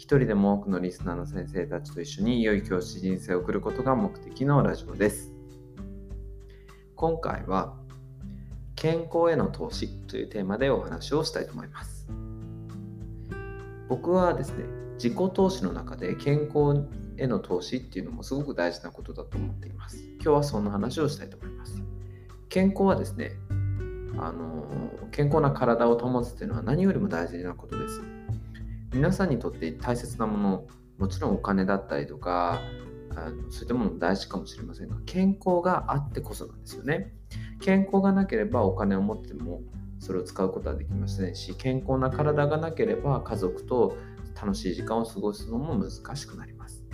一人でも多くのリスナーの先生たちと一緒に良い教師人生を送ることが目的のラジオです。今回は健康への投資というテーマでお話をしたいと思います。僕はですね、自己投資の中で健康への投資っていうのもすごく大事なことだと思っています。今日はそんな話をしたいと思います。健康はですね、あの健康な体を保つというのは何よりも大事なことです。皆さんにとって大切なもの、もちろんお金だったりとか、あのそういったものも大事かもしれませんが、健康があってこそなんですよね。健康がなければお金を持ってもそれを使うことはできませんし、健康な体がなければ家族と楽しい時間を過ごすのも難しくなります。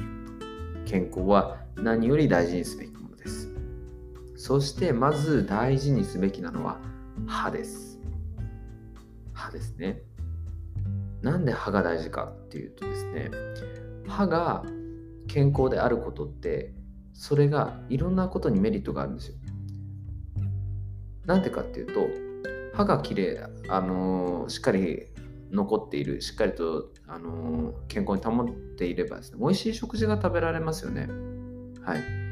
健康は何より大事にすべきものです。そしてまず大事にすべきなのは歯です。歯ですね。なんで歯が大事かっていうとですね、歯が健康であることって、それがいろんなことにメリットがあるんですよ。なんでかっていうと、歯がきれい、あのーしっかり残っている、しっかりと、あのー健康に保っていればですね、美味しい食事が食べられますよね。はい。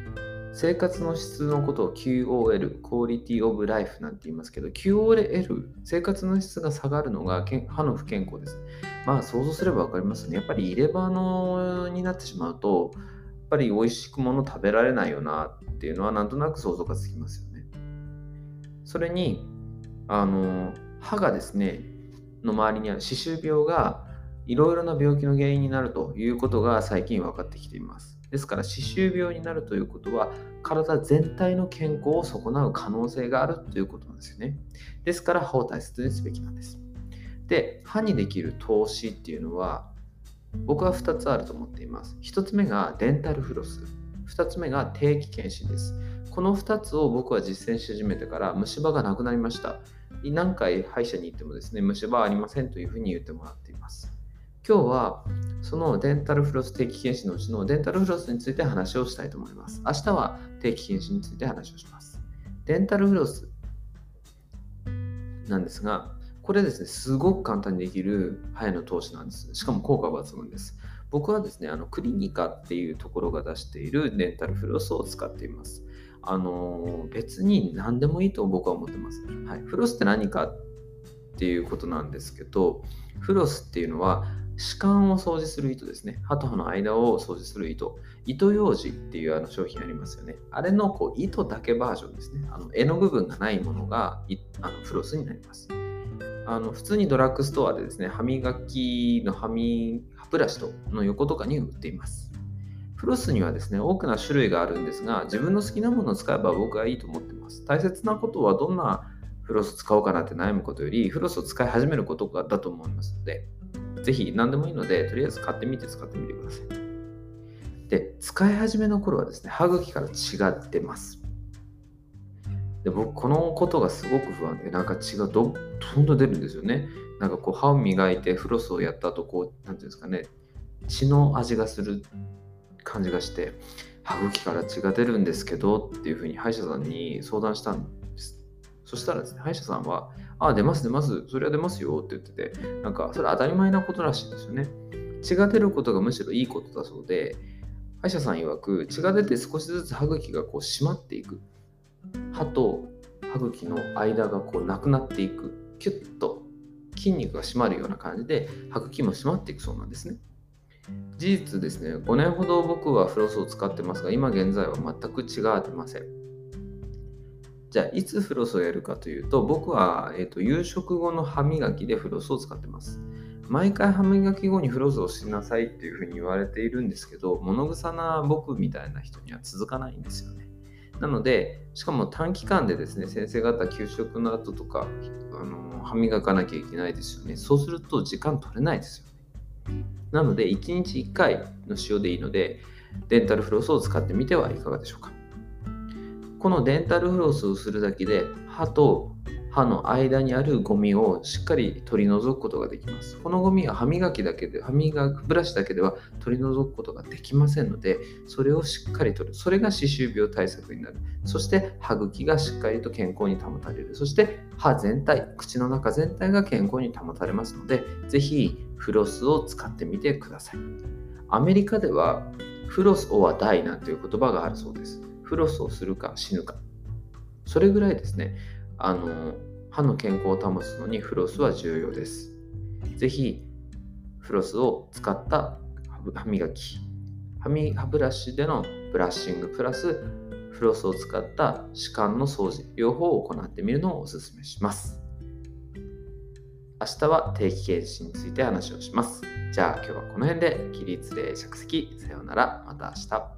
生活の質のことを QOL、クオリティオブライフなんて言いますけど、QOL、生活の質が下がるのが歯の不健康です。まあ想像すれば分かりますね。やっぱり入れ歯のになってしまうと、やっぱり美味しくもの食べられないよなっていうのはなんとなく想像がつきますよね。それに、あの、歯がですね、の周りにある歯周病がいろいろな病気の原因になるということが最近分かってきています。ですから歯周病になるということは体全体の健康を損なう可能性があるということなんですよね。ですから歯を大切にすべきなんです。で、歯にできる投資っていうのは僕は2つあると思っています。1つ目がデンタルフロス。2つ目が定期検診です。この2つを僕は実践し始めてから虫歯がなくなりました。何回歯医者に行ってもですね、虫歯はありませんというふうに言ってもらって。今日はそのデンタルフロス定期検診のうちのデンタルフロスについて話をしたいと思います。明日は定期検診について話をします。デンタルフロスなんですが、これですね、すごく簡単にできる歯への投資なんです。しかも効果抜群です。僕はですね、あのクリニカっていうところが出しているデンタルフロスを使っています。あの別に何でもいいと僕は思ってます。はい、フロスって何かっていうことなんですけど、フロスっていうのは歯間を掃除する糸ですね。歯と歯の間を掃除する糸。糸ようじっていうあの商品ありますよね。あれのこう糸だけバージョンですね。あの柄の部分がないものがあのフロスになります。あの普通にドラッグストアでですね、歯磨きの歯磨歯ブラシとの横とかに売っています。フロスにはですね、多くの種類があるんですが、自分の好きなものを使えば僕はいいと思ってます。大切なことはどんなフロス使おうかなって悩むことより、フロスを使い始めることだと思いますので、ぜひ何でもいいので、とりあえず買ってみて使ってみてください。で、使い始めの頃はですね、歯茎から血が出ます。で僕、このことがすごく不安で、なんか血がどんどん出るんですよね。なんかこう、歯を磨いてフロスをやった後、こう、なんていうんですかね、血の味がする感じがして、歯茎から血が出るんですけどっていうふうに歯医者さんに相談したんです。そしたらですね、歯医者さんは、あ、出ます出ます、それは出ますよって言ってて、なんかそれは当たり前なことらしいんですよね。血が出ることがむしろいいことだそうで、歯医者さん曰く血が出て少しずつ歯茎がこう締まっていく。歯と歯茎の間がこうなくなっていく。キュッと筋肉が締まるような感じで歯茎も締まっていくそうなんですね。事実ですね、5年ほど僕はフロスを使ってますが、今現在は全く血が出ません。じゃあ、いつフロスをやるかというと、僕は、えーと夕食後の歯磨きでフロスを使ってます。毎回歯磨き後にフロスをしなさいっていうふうに言われているんですけど、物臭な僕みたいな人には続かないんですよね。なので、しかも短期間でですね、先生方、給食の後とか、あの歯磨かなきゃいけないですよね。そうすると時間取れないですよね。なので、1日1回の使用でいいので、デンタルフロスを使ってみてはいかがでしょうか。このデンタルフロスをするだけで、歯と歯の間にあるゴミをしっかり取り除くことができます。このゴミは歯磨きだけで、歯磨きブラシだけでは取り除くことができませんので、それをしっかり取る。それが歯周病対策になる。そして歯茎がしっかりと健康に保たれる。そして歯全体、口の中全体が健康に保たれますので、ぜひフロスを使ってみてください。アメリカではフロス or die なんていう言葉があるそうです。フロスをするか死ぬか。それぐらいですね、あの歯の健康を保つのにフロスは重要です。ぜひフロスを使った歯磨き、歯ブラシでのブラッシングプラスフロスを使った歯間の掃除、両方を行ってみるのをお勧めします。明日は定期検診について話をします。じゃあ今日はこの辺で起立例着席さようならまた明日。